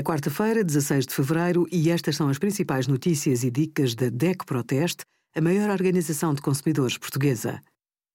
É quarta-feira, 16 de fevereiro, e estas são as principais notícias e dicas da DEC Proteste, a maior organização de consumidores portuguesa.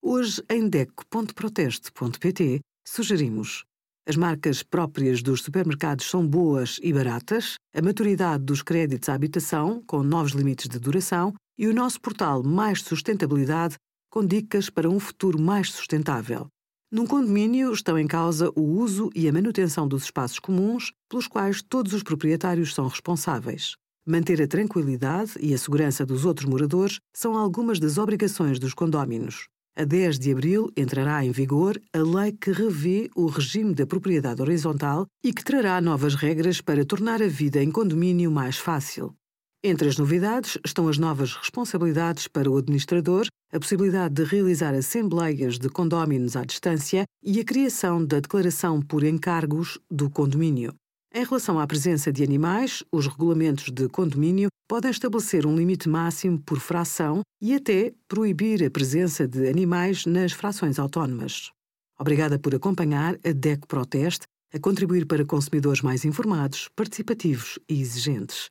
Hoje, em DEC.proteste.pt, sugerimos as marcas próprias dos supermercados são boas e baratas, a maturidade dos créditos à habitação, com novos limites de duração, e o nosso portal Mais Sustentabilidade, com dicas para um futuro mais sustentável. Num condomínio estão em causa o uso e a manutenção dos espaços comuns, pelos quais todos os proprietários são responsáveis. Manter a tranquilidade e a segurança dos outros moradores são algumas das obrigações dos condóminos. A 10 de abril entrará em vigor a lei que revê o regime da propriedade horizontal e que trará novas regras para tornar a vida em condomínio mais fácil. Entre as novidades estão as novas responsabilidades para o administrador, a possibilidade de realizar assembleias de condóminos à distância e a criação da declaração por encargos do condomínio. Em relação à presença de animais, os regulamentos de condomínio podem estabelecer um limite máximo por fração e até proibir a presença de animais nas frações autónomas. Obrigada por acompanhar a DECO Proteste a contribuir para consumidores mais informados, participativos e exigentes.